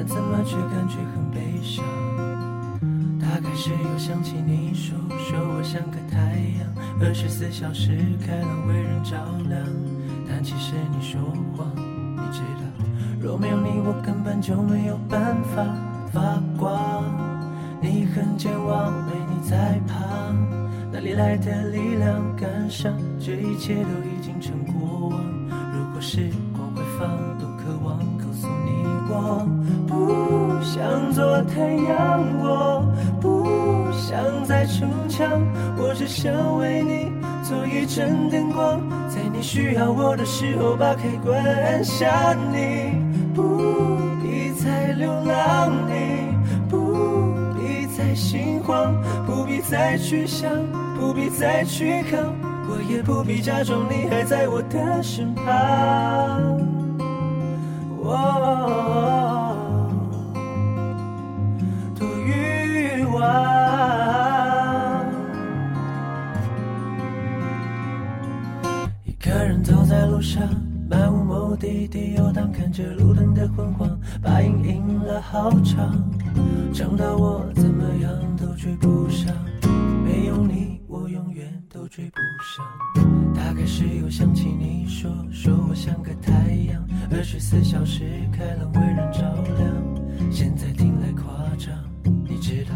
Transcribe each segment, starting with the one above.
但怎么却感觉很悲伤。大概是又想起你说说我像个太阳，二十四小时开朗为人照亮。但其实你说谎，你知道，若没有你，我根本就没有办法发光。你很健忘，没你在旁，哪里来的力量感伤？这一切都已经成过往。如果时光回放，不想做太阳，我不想再逞强，我只想为你做一盏灯光，在你需要我的时候把开关按下。你不必再流浪，你不必再。心慌，不必再去想，不必再去扛，我也不必假装你还在我的身旁。多欲望，一个人走在路上，漫无目的地游荡，看着路灯的昏黄，把影印了好长。长大我怎么样都追不上，没有你我永远都追不上。开始又想起你说说我像个太阳，二十四小时开朗为人照亮。现在听来夸张，你知道，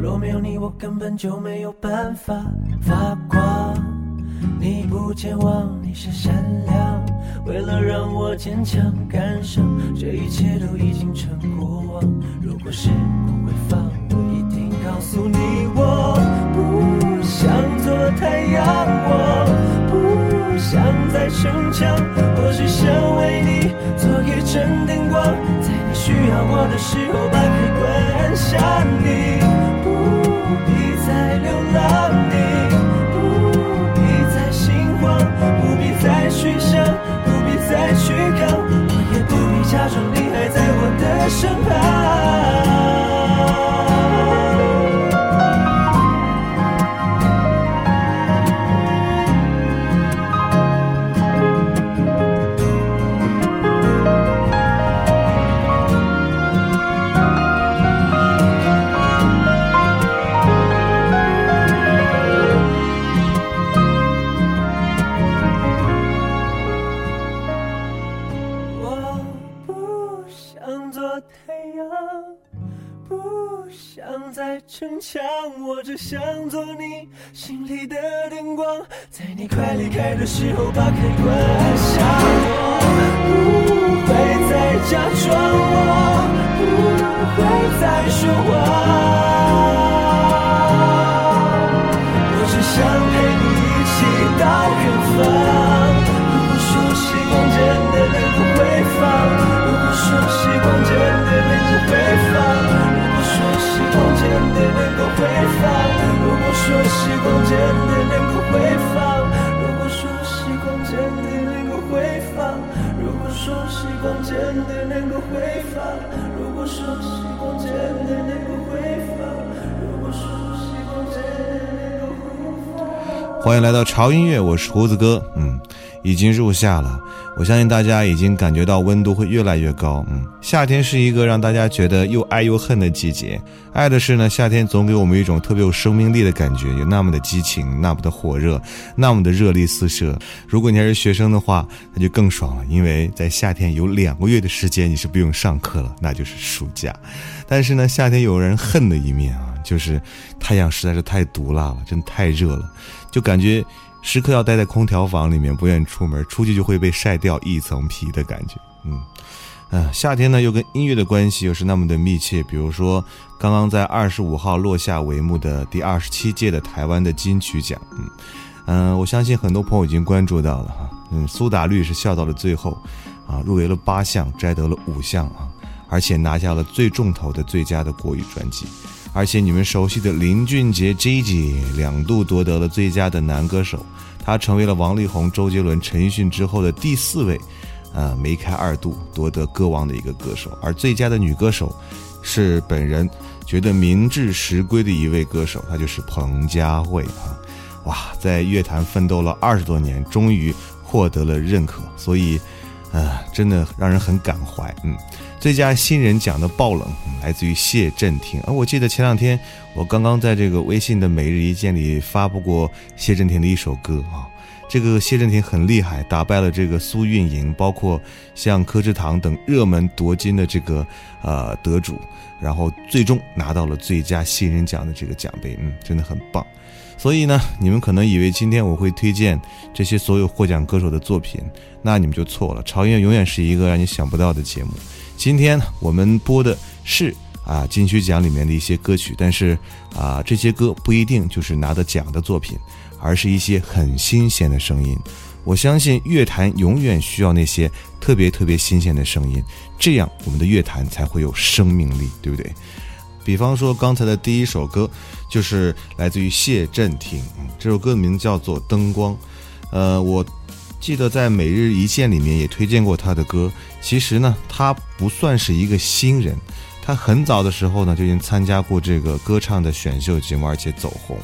若没有你我根本就没有办法发光。你不健忘，你是善良，为了让我坚强感伤这一切都已经成过往。如果时光会放，我一定告诉你，我不想做太阳，我想再逞强，我只想为你做一盏灯光，在你需要我的时候把开关按下。你不必再流浪，你不必再心慌，不必再去想，不必再去扛，我也不必假装你还在我的身旁。逞强，我只想做你心里的灯光，在你快离开的时候把开关按下。我不会再假装，我不会再说谎，时光真的能够回放，如果说时光真的能够回放，如果说时光真的能够回放，如果说时光真的能够回放，如果说时光真的能够。欢迎来到潮音乐，我是胡子哥。嗯，已经入夏了，我相信大家已经感觉到温度会越来越高。嗯，夏天是一个让大家觉得又爱又恨的季节。爱的是呢，夏天总给我们一种特别有生命力的感觉，有那么的激情，那么的火热，那么的热力四射。如果你还是学生的话，那就更爽了，因为在夏天有两个月的时间你是不用上课了，那就是暑假。但是呢，夏天有人恨的一面啊，就是太阳实在是太毒辣了，真太热了。就感觉时刻要待在空调房里面，不愿意出门，出去就会被晒掉一层皮的感觉。嗯，嗯，夏天呢又跟音乐的关系又是那么的密切。比如说，刚刚在二十五号落下帷幕的第二十七届的台湾的金曲奖。嗯，嗯，我相信很多朋友已经关注到了哈。嗯，苏打绿是笑到了最后，啊，入围了八项，摘得了五项啊，而且拿下了最重头的最佳的国语专辑。而且你们熟悉的林俊杰 J.J 两度夺得了最佳的男歌手，他成为了王力宏、周杰伦、陈奕迅之后的第四位，呃，梅开二度夺得歌王的一个歌手。而最佳的女歌手，是本人觉得名至实归的一位歌手，她就是彭佳慧啊！哇，在乐坛奋斗了二十多年，终于获得了认可，所以，呃，真的让人很感怀，嗯。最佳新人奖的爆冷来自于谢震廷，啊我记得前两天我刚刚在这个微信的每日一见里发布过谢震廷的一首歌啊，这个谢震廷很厉害，打败了这个苏运莹，包括像柯志堂等热门夺金的这个呃得主，然后最终拿到了最佳新人奖的这个奖杯，嗯，真的很棒。所以呢，你们可能以为今天我会推荐这些所有获奖歌手的作品，那你们就错了。潮音乐永远是一个让你想不到的节目。今天我们播的是啊金曲奖里面的一些歌曲，但是啊这些歌不一定就是拿得奖的作品，而是一些很新鲜的声音。我相信乐坛永远需要那些特别特别新鲜的声音，这样我们的乐坛才会有生命力，对不对？比方说刚才的第一首歌就是来自于谢震廷，这首歌的名字叫做《灯光》。呃，我。记得在每日一见里面也推荐过他的歌。其实呢，他不算是一个新人，他很早的时候呢就已经参加过这个歌唱的选秀节目，而且走红。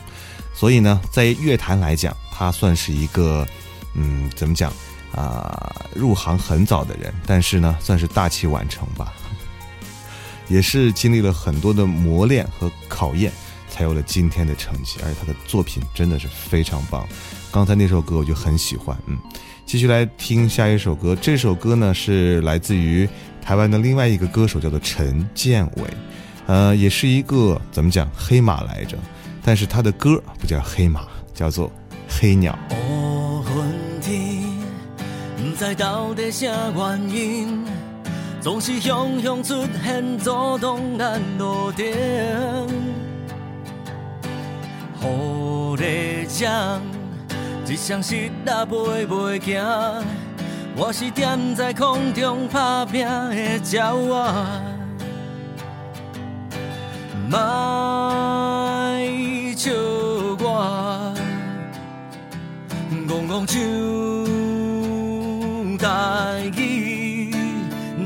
所以呢，在乐坛来讲，他算是一个，嗯，怎么讲啊？入行很早的人，但是呢，算是大器晚成吧。也是经历了很多的磨练和考验，才有了今天的成绩。而且他的作品真的是非常棒。刚才那首歌我就很喜欢，嗯。继续来听下一首歌，这首歌呢是来自于台湾的另外一个歌手，叫做陈建伟，呃，也是一个怎么讲黑马来着，但是他的歌不叫黑马，叫做黑鸟。一双失落飞袂行，我是踮在空中打拼的鸟仔，莫笑我，戆戆唱台语，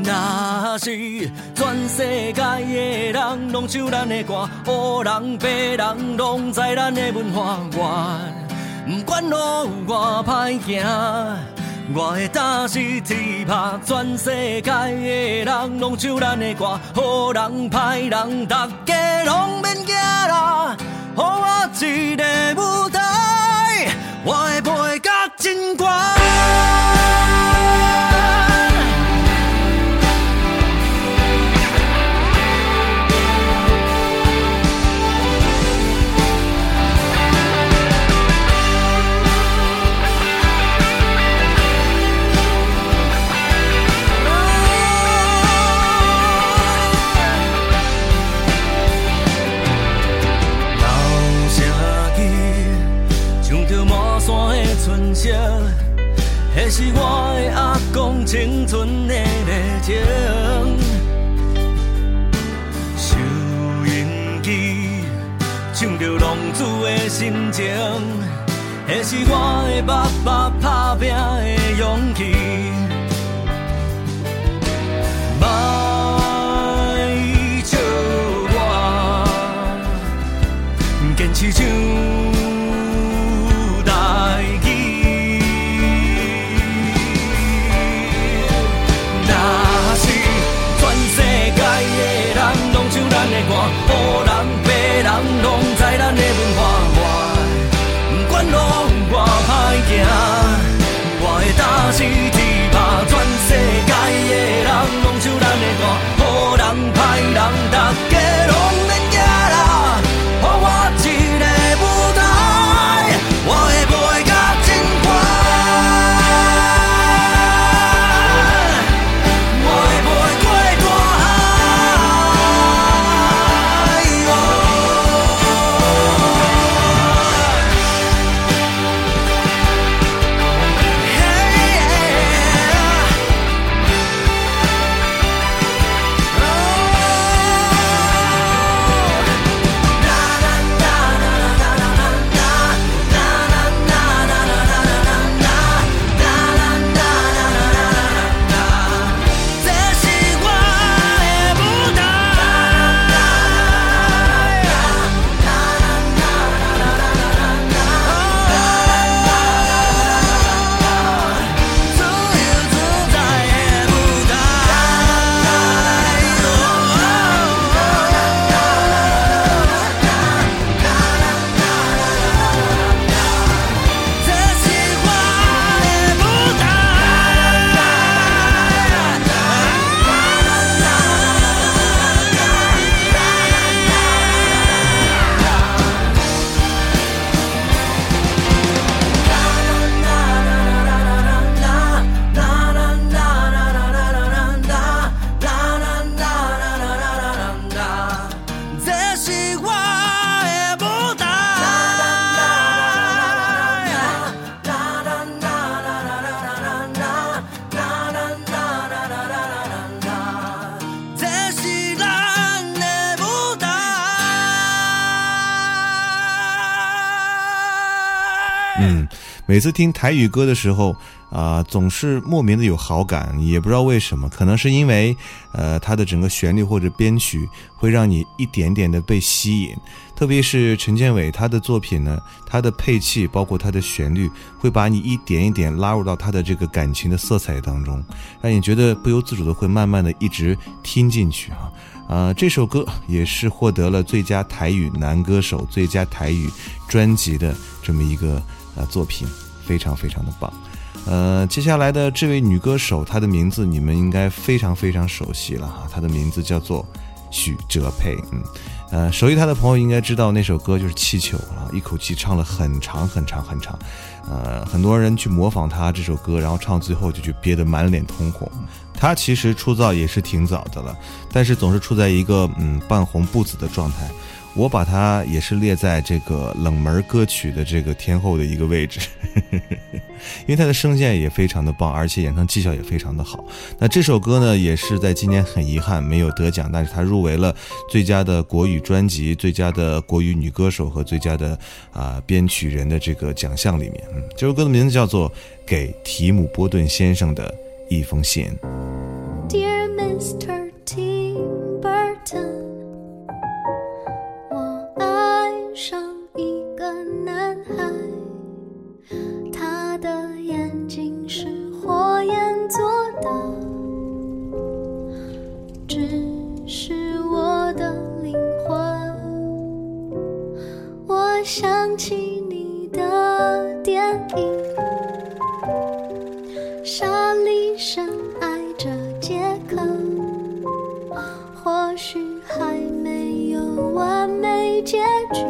若是全世界的人拢唱咱的歌，黑人白人拢知咱的文化源。不管路有外歹行，我会打死铁打，全世界的人拢唱咱的歌，好人歹人，大家拢免惊啦，给我一个舞台，我会陪到真高。我，坚次听台语歌的时候啊、总是莫名的有好感，也不知道为什么，可能是因为呃它的整个旋律或者编曲会让你一点点的被吸引，特别是陈建伟他的作品呢，他的配器包括他的旋律，会把你一点一点拉入到他的这个感情的色彩当中，让你觉得不由自主的会慢慢的一直听进去啊。啊、这首歌也是获得了最佳台语男歌手、最佳台语专辑的这么一个呃作品，非常非常的棒。呃，接下来的这位女歌手，她的名字你们应该非常非常熟悉了哈，她的名字叫做许哲佩。嗯，呃，熟悉她的朋友应该知道那首歌就是《气球》啊，一口气唱了很长很长很长。呃，很多人去模仿她这首歌，然后唱最后就去憋得满脸通红。她其实出道也是挺早的了，但是总是处在一个嗯半红不紫的状态。我把它也是列在这个冷门歌曲的这个天后的一个位置，因为她的声线也非常的棒，而且演唱技巧也非常的好。那这首歌呢，也是在今年很遗憾没有得奖，但是她入围了最佳的国语专辑、最佳的国语女歌手和最佳的啊、编曲人的这个奖项里面。嗯，这首歌的名字叫做《给提姆·波顿先生的一封信》。Dear Mr. 做的，只是我的灵魂。我想起你的电影。莎莉深爱着杰克，或许还没有完美结局，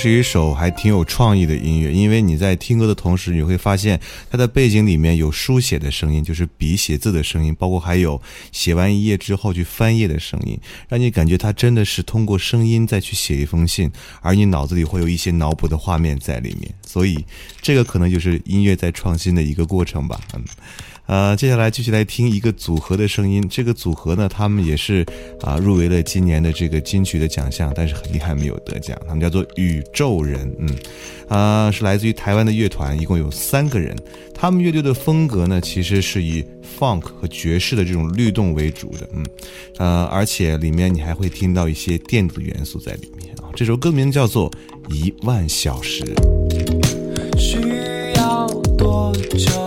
是一首还挺有创意的音乐，因为你在听歌的同时，你会发现它的背景里面有书写的声音，就是笔写字的声音，包括还有写完一页之后去翻页的声音，让你感觉它真的是通过声音再去写一封信，而你脑子里会有一些脑补的画面在里面，所以这个可能就是音乐在创新的一个过程吧，嗯。呃，接下来继续来听一个组合的声音。这个组合呢，他们也是啊入围了今年的这个金曲的奖项，但是很遗憾没有得奖。他们叫做宇宙人，嗯，啊是来自于台湾的乐团，一共有三个人。他们乐队的风格呢，其实是以 funk 和爵士的这种律动为主的，嗯，呃，而且里面你还会听到一些电子元素在里面啊。这首歌名叫做《一万小时》。需要多久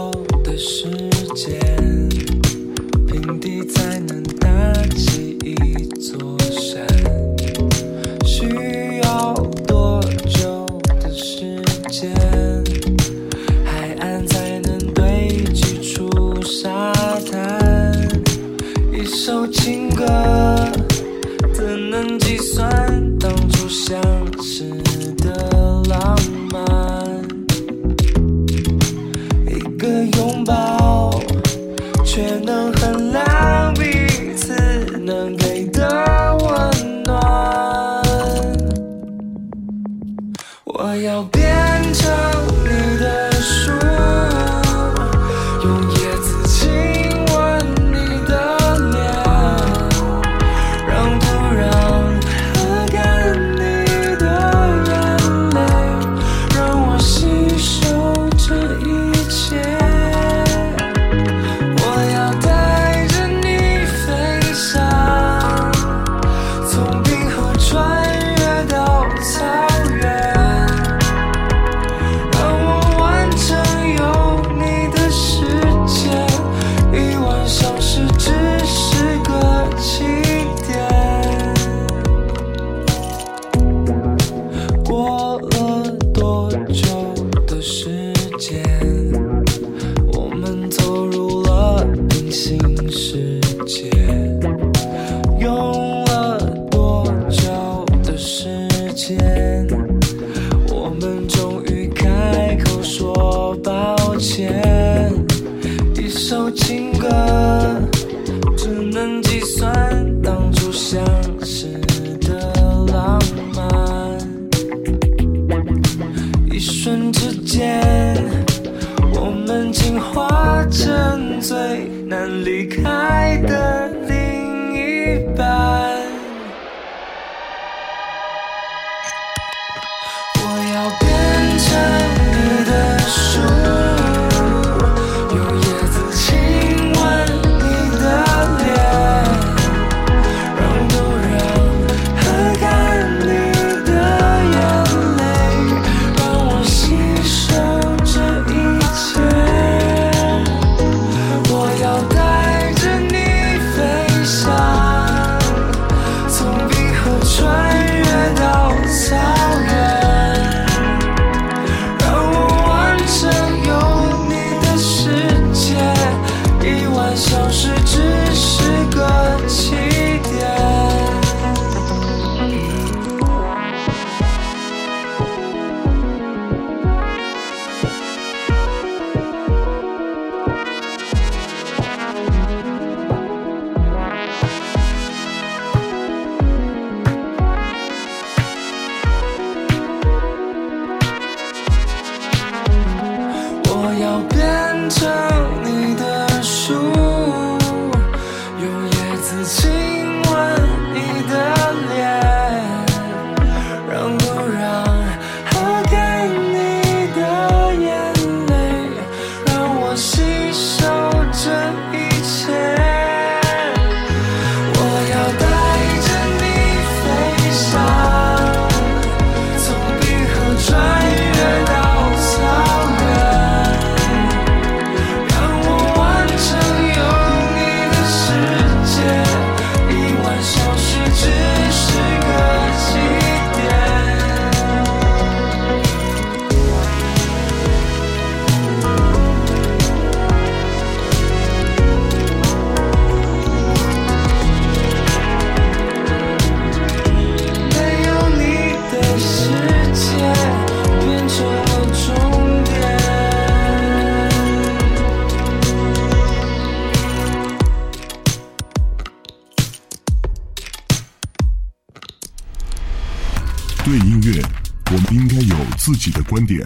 己的观点；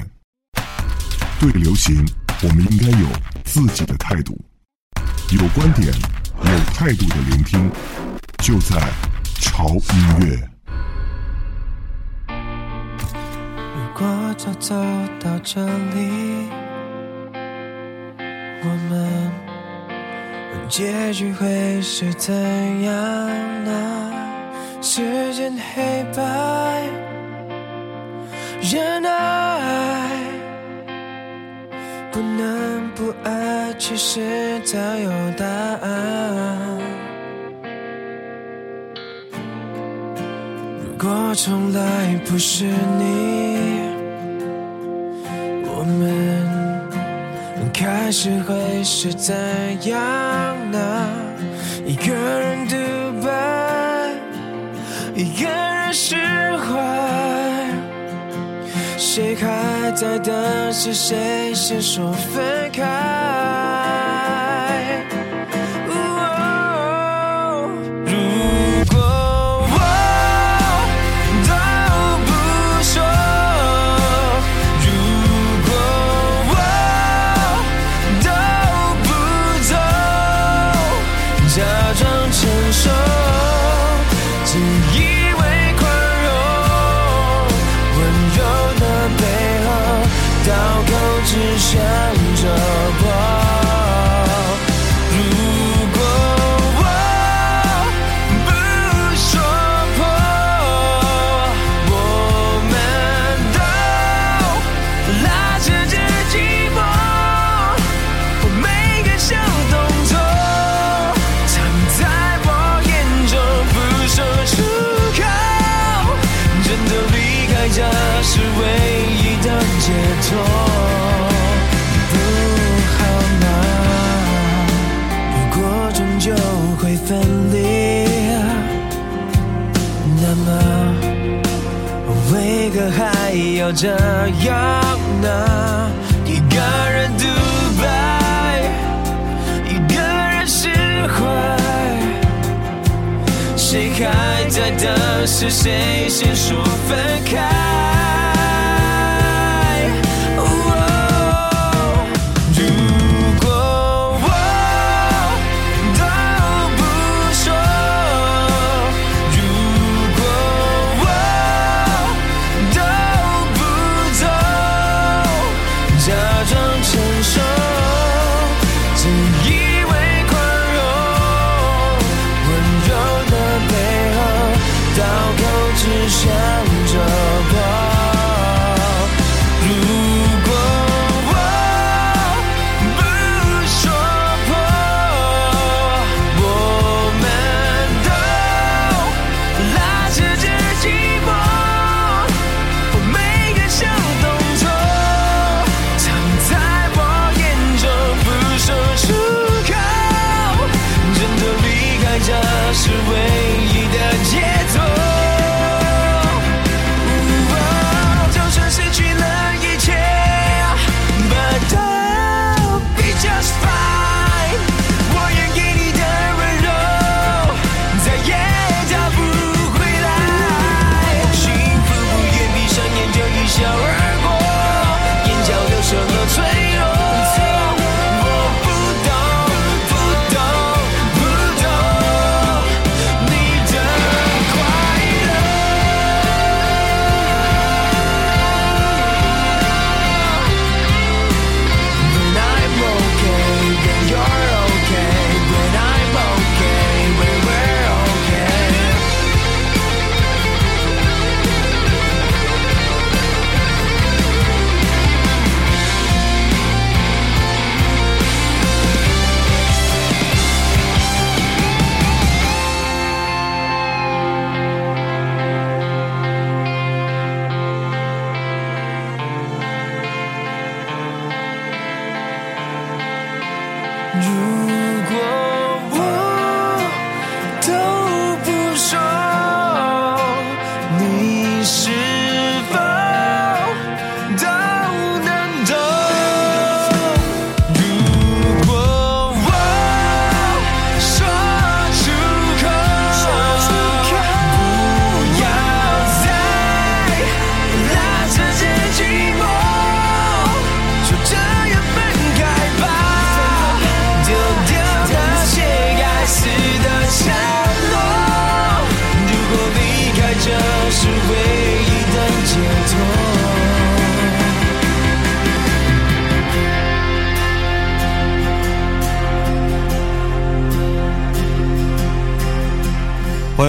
对流行，我们应该有自己的态度。有观点、有态度的聆听，就在潮音乐。如果就走到这里，我们结局会是怎样呢？时间黑白，人爱，不能不爱，其实早有答案。如果从来不是你，我们开始会是怎样呢？一个人独白，一个人释怀，谁还在等？是谁先说分开？要这样呢？一个人独白，一个人释怀，谁还在等？是谁先说分开？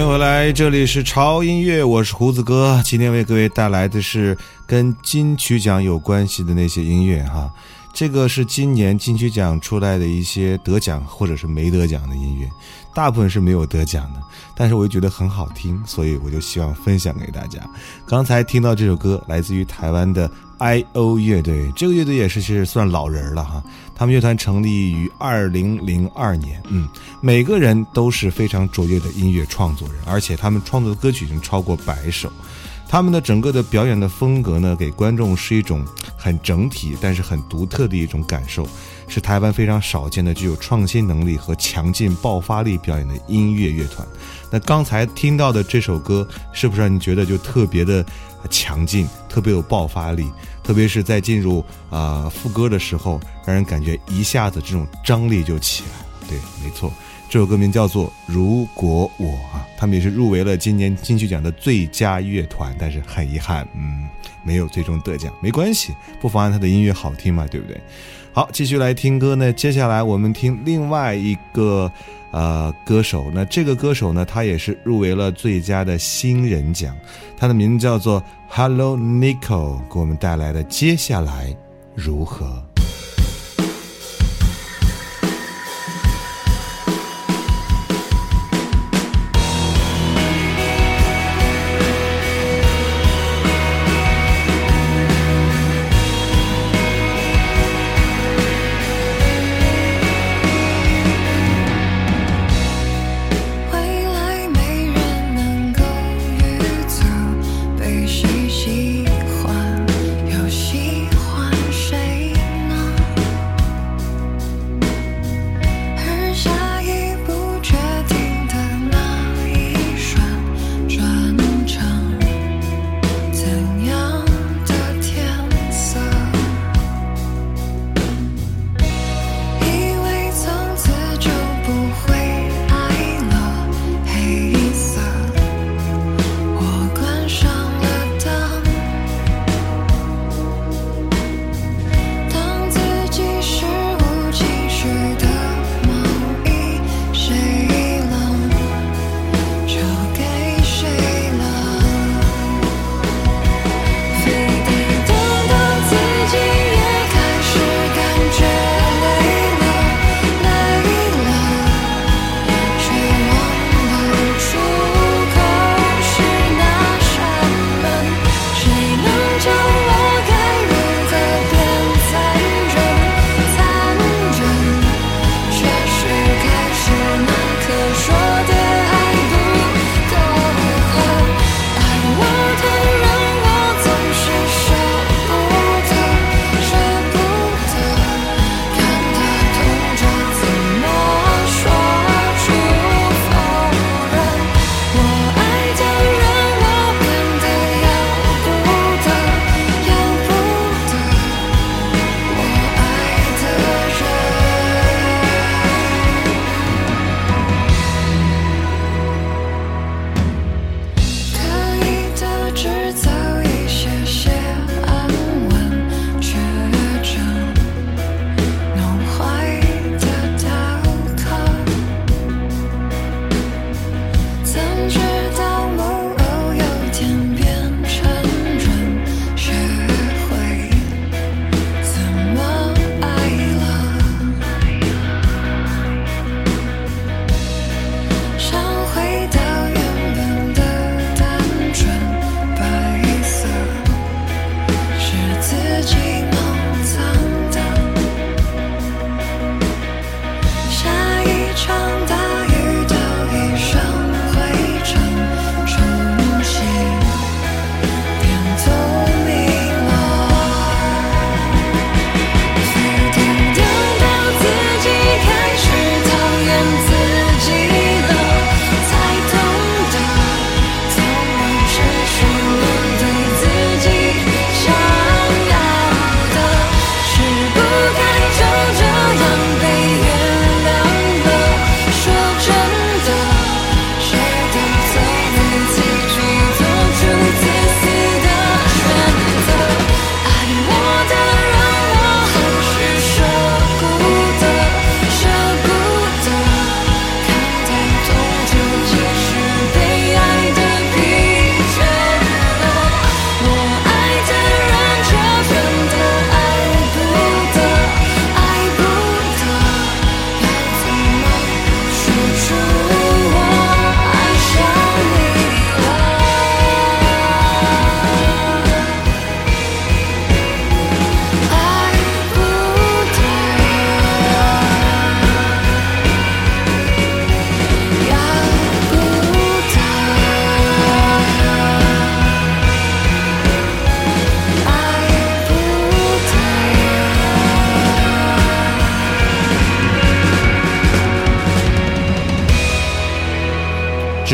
回来，这里是潮音乐，我是胡子哥。今天为各位带来的是跟金曲奖有关系的那些音乐哈。这个是今年金曲奖出来的一些得奖或者是没得奖的音乐，大部分是没有得奖的，但是我又觉得很好听，所以我就希望分享给大家。刚才听到这首歌来自于台湾的 I.O 乐队，这个乐队也是其实算老人了哈。他们乐团成立于二零零二年，嗯，每个人都是非常卓越的音乐创作人，而且他们创作的歌曲已经超过百首。他们的整个的表演的风格呢，给观众是一种很整体但是很独特的一种感受，是台湾非常少见的具有创新能力和强劲爆发力表演的音乐乐团。那刚才听到的这首歌，是不是让你觉得就特别的强劲，特别有爆发力？特别是在进入啊副歌的时候，让人感觉一下子这种张力就起来了。对，没错，这首歌名叫做《如果我》啊，他们也是入围了今年金曲奖的最佳乐团，但是很遗憾，嗯，没有最终得奖。没关系，不妨碍他的音乐好听嘛，对不对？好，继续来听歌呢。接下来我们听另外一个。呃，歌手，那这个歌手呢，他也是入围了最佳的新人奖，他的名字叫做 Hello Nico，给我们带来的接下来如何？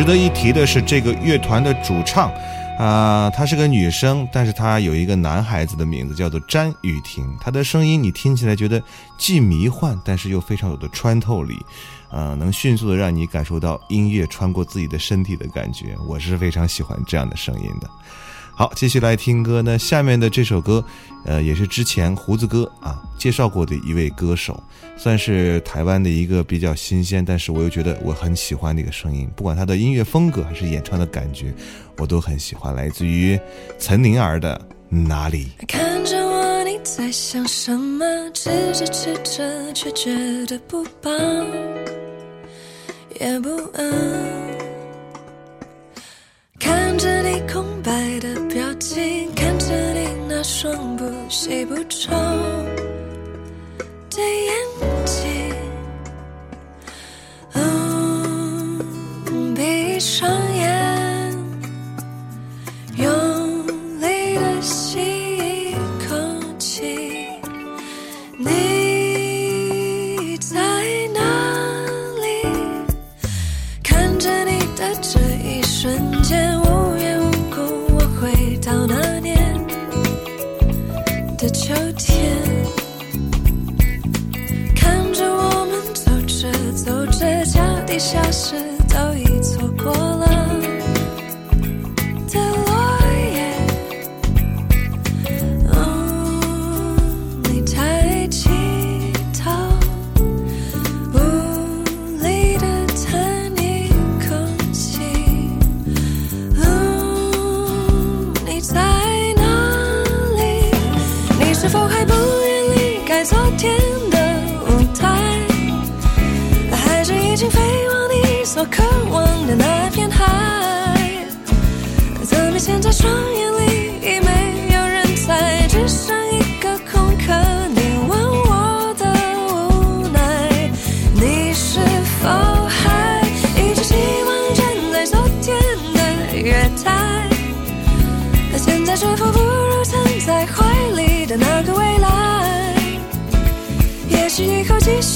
值得一提的是，这个乐团的主唱，啊、她是个女生，但是她有一个男孩子的名字，叫做詹雨婷。她的声音你听起来觉得既迷幻，但是又非常有的穿透力，啊，能迅速的让你感受到音乐穿过自己的身体的感觉。我是非常喜欢这样的声音的。好，继续来听歌呢。下面的这首歌，呃，也是之前胡子哥啊介绍过的一位歌手，算是台湾的一个比较新鲜，但是我又觉得我很喜欢的一个声音，不管他的音乐风格还是演唱的感觉，我都很喜欢。来自于岑宁儿的《哪里》。看着我，你在想什么？吃着吃着，却觉得不饱，也不饿。看着你空白的表情，看着你那双不喜不丑的眼睛。嗯，闭上眼，秋天，看着我们走着走着，脚底下是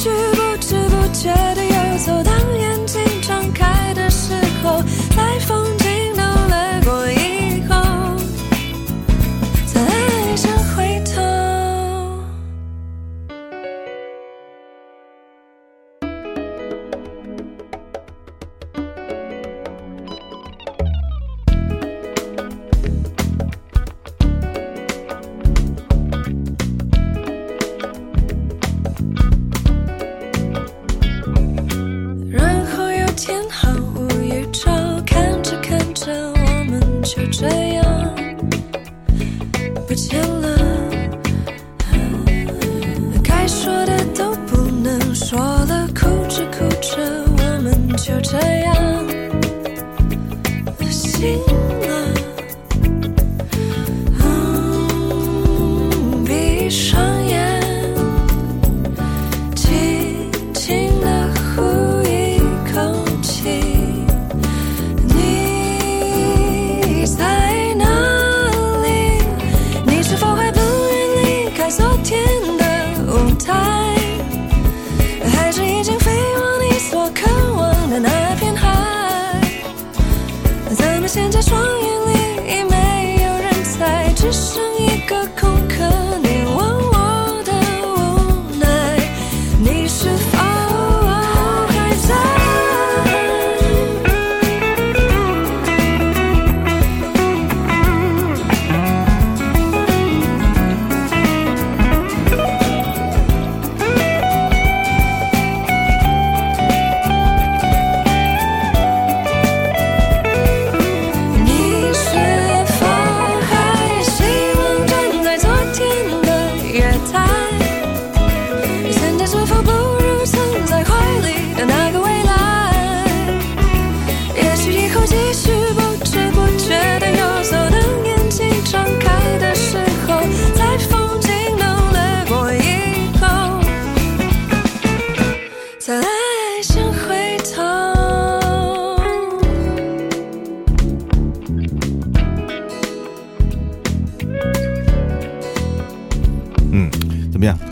是不知不觉。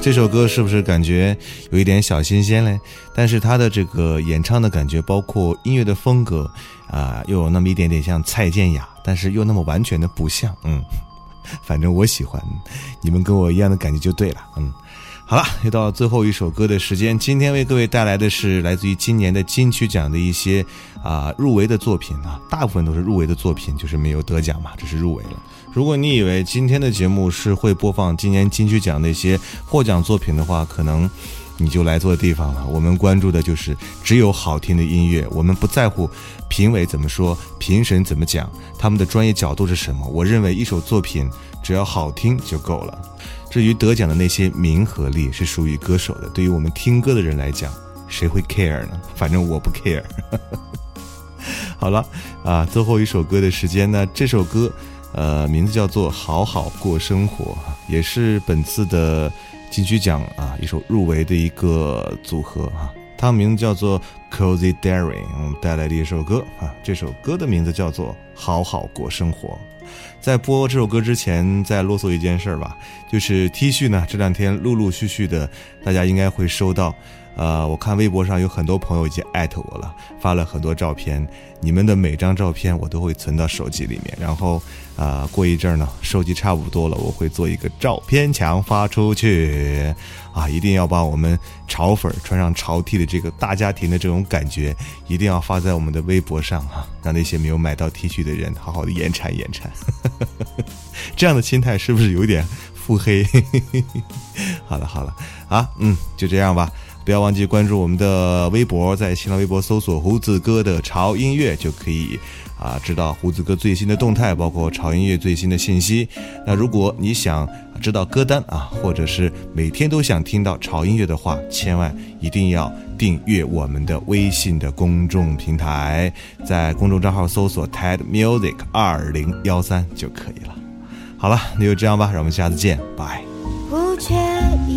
这首歌是不是感觉有一点小新鲜嘞？但是他的这个演唱的感觉，包括音乐的风格啊、又有那么一点点像蔡健雅，但是又那么完全的不像。嗯，反正我喜欢，你们跟我一样的感觉就对了。嗯。好了，又到最后一首歌的时间。今天为各位带来的是来自于今年的金曲奖的一些啊、入围的作品啊，大部分都是入围的作品，就是没有得奖嘛，只是入围了。如果你以为今天的节目是会播放今年金曲奖那些获奖作品的话，可能你就来错地方了。我们关注的就是只有好听的音乐，我们不在乎评委怎么说，评审怎么讲，他们的专业角度是什么。我认为一首作品只要好听就够了。至于得奖的那些名和利是属于歌手的，对于我们听歌的人来讲，谁会 care 呢？反正我不 care。好了啊，最后一首歌的时间呢，这首歌呃名字叫做《好好过生活》，也是本次的金曲奖啊一首入围的一个组合啊，它名字叫做 Cozy Daring，我们带来的一首歌啊，这首歌的名字叫做《好好过生活》。在播这首歌之前，再啰嗦一件事儿吧，就是 T 恤呢，这两天陆陆续续的，大家应该会收到。呃，我看微博上有很多朋友已经艾特我了，发了很多照片。你们的每张照片我都会存到手机里面，然后、呃过一阵儿呢，收集差不多了，我会做一个照片墙发出去。啊，一定要把我们潮粉穿上潮 T 的这个大家庭的这种感觉，一定要发在我们的微博上哈、让那些没有买到 T 恤的人好好的眼馋眼馋。这样的心态是不是有点腹黑？好了好了啊，嗯，就这样吧。不要忘记关注我们的微博，在新浪微博搜索“胡子哥的潮音乐”就可以啊知道胡子哥最新的动态，包括潮音乐最新的信息。那如果你想知道歌单啊，或者是每天都想听到潮音乐的话，千万一定要订阅我们的微信的公众平台，在公众账号搜索 “TED Music 二零幺三”就可以了。好了，那就这样吧，让我们下次见，拜。不介意